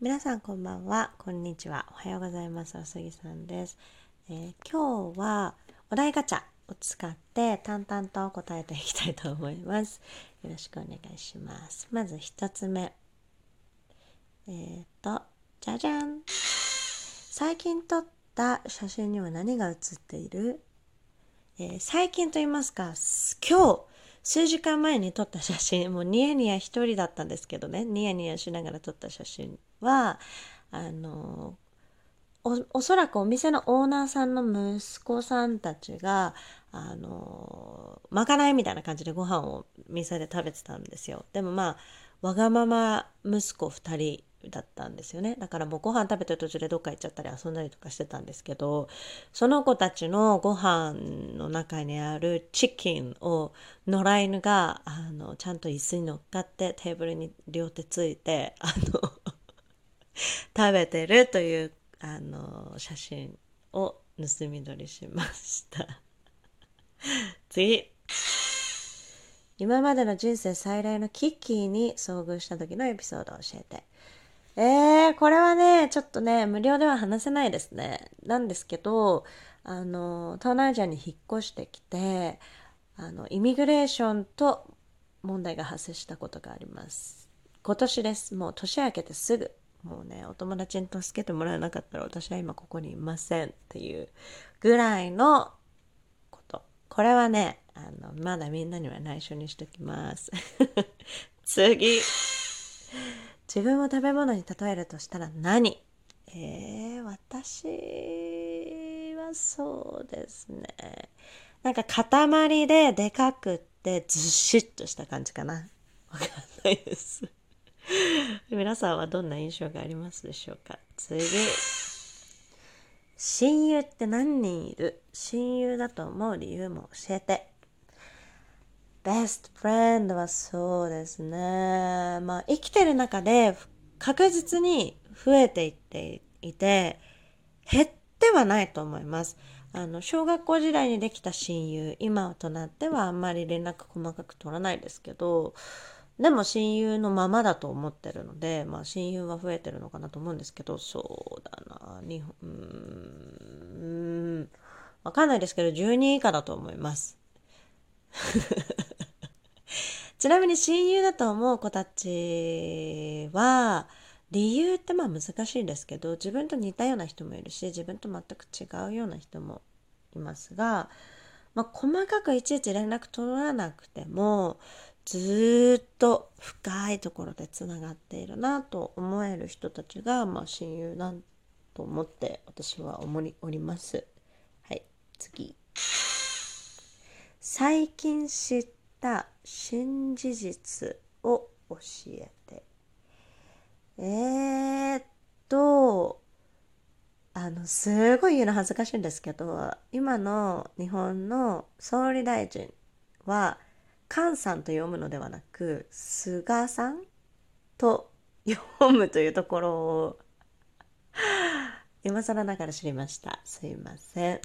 皆さんこんばんは、こんにちは、おはようございます。おすぎさんです、えー、今日はお題ガチャを使って淡々と答えていきたいと思います。よろしくお願いします。まず一つ目。えっ、ー、と、じゃじゃん。最近撮った写真には何が写っている、えー、最近と言いますか、今日、数時間前に撮った写真、もうニヤニヤ一人だったんですけどね、ニヤニヤしながら撮った写真はあのおおそらくお店のオーナーさんの息子さんたちがあのまかないみたいな感じでご飯を店で食べてたんですよ。でもまあわがまま息子2人だったんですよね。だからもうご飯食べてる途中でどっか行っちゃったり遊んだりとかしてたんですけどその子たちのご飯の中にあるチキンを野良犬があのちゃんと椅子に乗っかってテーブルに両手ついてあの 食べてるというあの写真を盗み撮りしました。次。今までの人生最大のキッキーに遭遇した時のエピソードを教えて。えー、これはねちょっとね無料では話せないですね。なんですけどあの東南アジアに引っ越してきてあのイミグレーションと問題が発生したことがあります。今年です。もう年明けてすぐ。もうねお友達に助けてもらえなかったら私は今ここにいませんっていうぐらいのこと。これはねあのまだみんなには内緒にしときます。次。自分を食べ物に例えるとしたら何？えー、私はそうですね。なんか塊ででかくってずしっとした感じかな。わかんないです。皆さんはどんな印象がありますでしょうか？次。親友って何人いる？親友だと思う理由も教えて。Best friend はそうですね。まあ生きてる中で確実に増えていっていて減ってはないと思います。あの小学校時代にできた親友今となってはあんまり連絡細かく取らないですけどでも親友のままだと思ってるので、まあ、親友は増えてるのかなと思うんですけどそうだな日本うんわかんないですけど10人以下だと思います。ちなみに親友だと思う子たちは理由ってまあ難しいですけど自分と似たような人もいるし自分と全く違うような人もいますが、まあ、細かくいちいち連絡取らなくてもずっと深いところでつながっているなと思える人たちが、まあ、親友なんと思って私は思いおります。はい、次。最近知った新事実を教えて。えー、っと、あの、すごい言うの恥ずかしいんですけど、今の日本の総理大臣は、菅さんと読むのではなく菅さんと読むというところを 今更ながら知りました。すいません、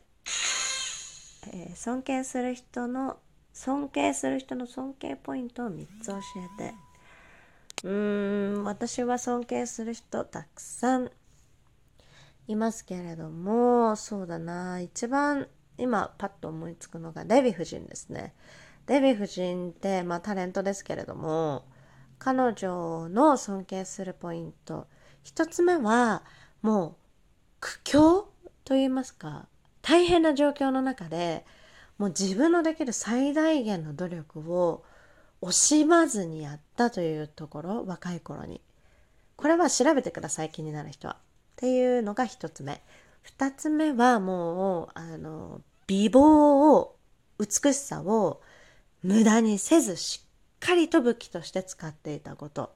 えー、尊敬する人の尊敬する人の尊敬ポイントを3つ教えて。うーん私は尊敬する人たくさん。いますけれどもそうだな。一番今パッと思いつくのがデヴィ夫人ですね。デヴィ夫人って、まあ、タレントですけれども彼女の尊敬するポイント。一つ目はもう苦境と言いますか大変な状況の中でもう自分のできる最大限の努力を惜しまずにやったというところ若い頃に。これは調べてください気になる人は。っていうのが一つ目。二つ目はもうあの美貌を美しさを無駄にせずしっかりと武器として使っていたこと。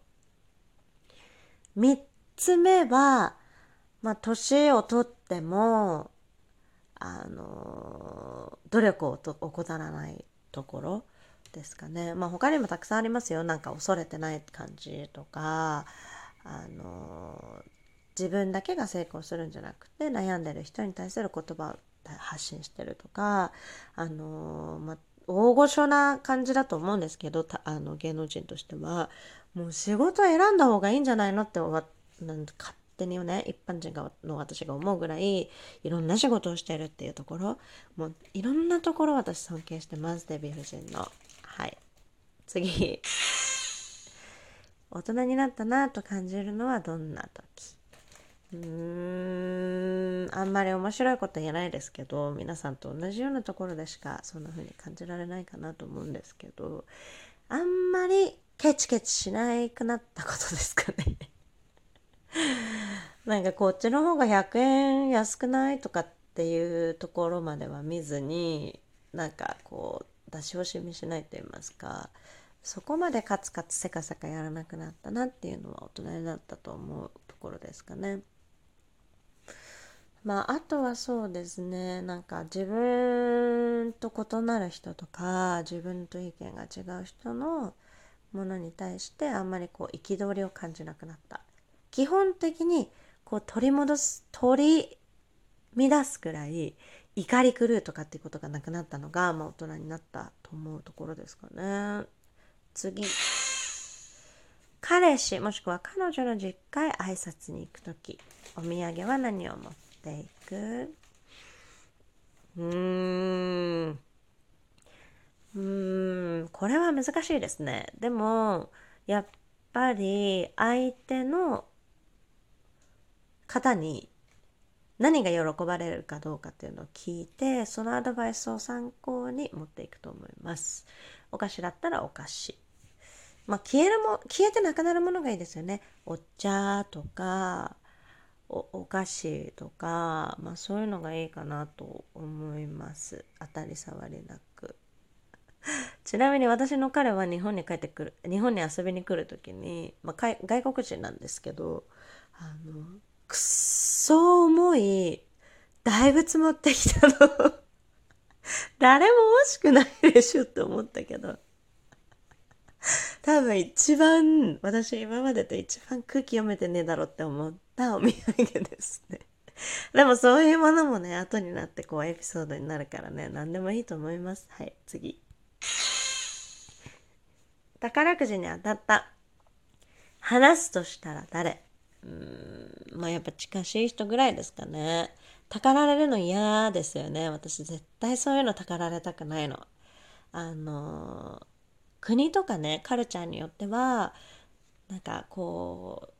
三つ目は、まあ、年をとっても、あの、努力をと怠らないところですかね。まあ、他にもたくさんありますよ。なんか恐れてない感じとか、あの、自分だけが成功するんじゃなくて悩んでる人に対する言葉を発信してるとか、あの、まあ、大御所な感じだと思うんですけどあの芸能人としては。もう仕事選んだ方がいいんじゃないのってなん勝手にね一般人がの私が思うぐらいいろんな仕事をしてるっていうところ。もういろんなところ私尊敬してますデヴィ夫人の。はい。次。大人になったなと感じるのはどんな時？うーんあんまり面白いこと言えないですけど皆さんと同じようなところでしかそんな風に感じられないかなと思うんですけどあんまりケチケチしなくなったことですかね なんかこっちの方が100円安くないとかっていうところまでは見ずになんかこう出し惜しみしないと言いますかそこまでカツカツせかせかやらなくなったなっていうのは大人になったと思うところですかね。まああとはそうですね。なんか自分と異なる人とか自分と意見が違う人のものに対してあんまりこう憤りを感じなくなった。基本的にこう取り戻す取り乱すくらい怒り狂うとかっていうことがなくなったのが、まあ、大人になったと思うところですかね。次。彼氏もしくは彼女の実家へ挨拶に行く時。お土産は何を持ってていく。うーん。うーん。これは難しいですね。でもやっぱり相手の方に何が喜ばれるかどうかっていうのを聞いてそのアドバイスを参考に持っていくと思います。お菓子だったらお菓子。まあ消えるも消えてなくなるものがいいですよね。お茶とかお菓子とか、まあ、そういうのがいいかなと思います。当たり障りなく。ちなみに私の彼は日本に帰ってくる日本に遊びに来る時に、まあ、外国人なんですけどあのくっそ重い大仏持ってきたの。誰も欲しくないでしょって思ったけど。多分一番私今までで一番空気読めてねえだろうって思って。たお土産ですね。でもそういうものもね後になってこうエピソードになるからね何でもいいと思います。はい次。宝くじに当たった。話すとしたら誰？うーんまあやっぱ近しい人ぐらいですかね。たかられるの嫌ですよね。私絶対そういうのたかられたくないの。あの国とかねカルチャーによってはなんかこう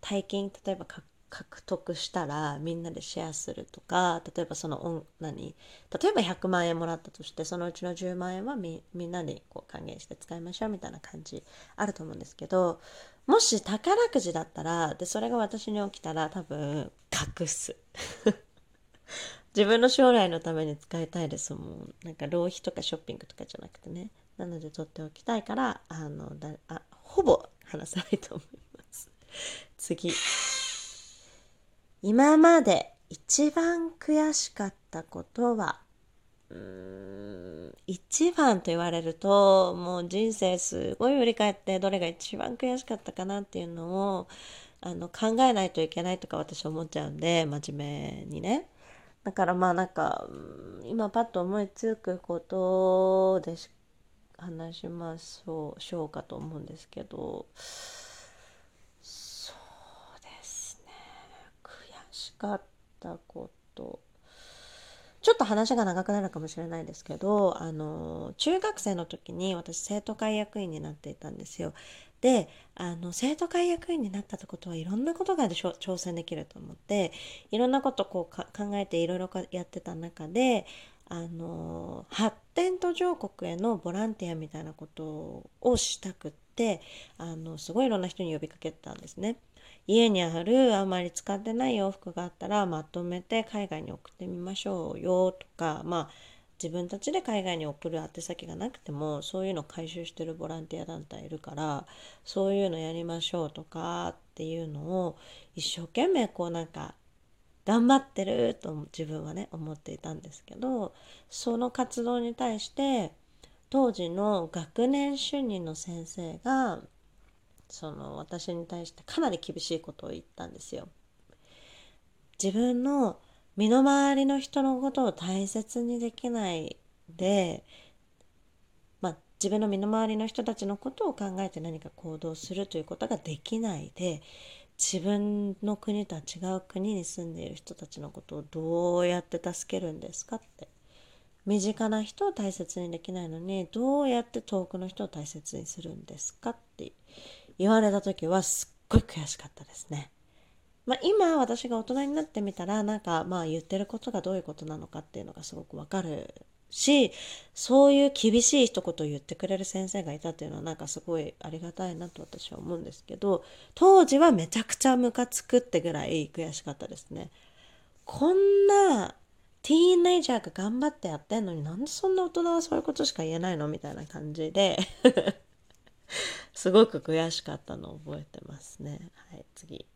大金例えば獲得したらみんなでシェアするとか例えばその何？例えば100万円もらったとしてそのうちの10万円はみんなでこう還元して使いましょうみたいな感じあると思うんですけどもし宝くじだったらでそれが私に起きたら多分隠す。自分の将来のために使いたいですもん。なんか浪費とかショッピングとかじゃなくてね。なので取っておきたいからあのだあほぼ話さないと思います次。今まで一番悔しかったことは？うーん一番と言われるともう人生すごい振り返ってどれが一番悔しかったかなっていうのをあの考えないといけないとか私は思っちゃうんで真面目にね。だからまあなんか今パッと思いつくことで話しましょうかと思うんですけどしかったことちょっと話が長くなるかもしれないですけどあの中学生の時に私生徒会役員になっていたんですよ。であの生徒会役員になったってことはいろんなことが挑戦できると思っていろんなことこう考えていろいろやってた中であの発展途上国へのボランティアみたいなことをしたくってあのすごいいろんな人に呼びかけたんですね。家にあるあまり使ってない洋服があったらまとめて海外に送ってみましょうよとかまあ自分たちで海外に送る宛先がなくてもそういうの回収してるボランティア団体いるからそういうのやりましょうとかっていうのを一生懸命こうなんか頑張ってると自分はね思っていたんですけどその活動に対して当時の学年主任の先生がその私に対してかなり厳しいことを言ったんですよ。自分の身の回りの人のことを大切にできないで、まあ、自分の身の回りの人たちのことを考えて何か行動するということができないで自分の国とは違う国に住んでいる人たちのことをどうやって助けるんですかって身近な人を大切にできないのにどうやって遠くの人を大切にするんですかって言われた時はすっごい悔しかったですね。まあ、今私が大人になってみたらなんかまあ言ってることがどういうことなのかっていうのがすごくわかるしそういう厳しい一言を言ってくれる先生がいたっていうのはなんかすごいありがたいなと私は思うんですけど当時はめちゃくちゃムカつくってぐらい悔しかったですね。こんなティーンネイジャーが頑張ってやってんのになんでそんな大人はそういうことしか言えないのみたいな感じで すごく悔しかったのを覚えてますね。はい、次。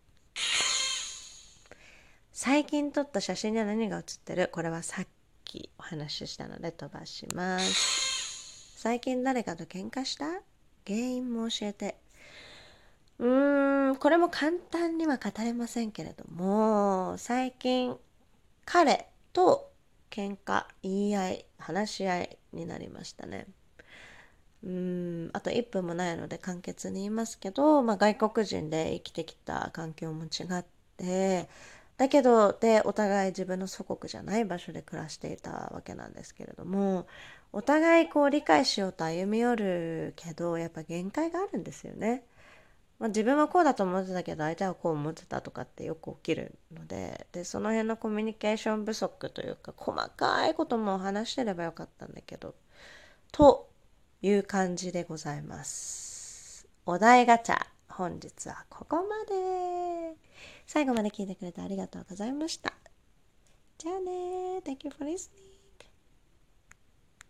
最近撮った写真には何が写ってる？これはさっきお話ししたので飛ばします。最近誰かと喧嘩した？原因も教えて。うーん、これも簡単には語れませんけれども、最近彼と喧嘩、言い合い、話し合いになりましたね。うんあと1分もないので簡潔に言いますけど、まあ、外国人で生きてきた環境も違ってだけどでお互い自分の祖国じゃない場所で暮らしていたわけなんですけれどもお互いこう理解しようと歩み寄るけどやっぱ限界があるんですよね。まあ、自分はこうだと思ってたけど相手はこう思ってたとかってよく起きるのででその辺のコミュニケーション不足というか細かいことも話してればよかったんだけどという感じでございます。お題ガチャ本日はここまで。最後まで聞いてくれてありがとうございました。じゃあね Thank you for listening.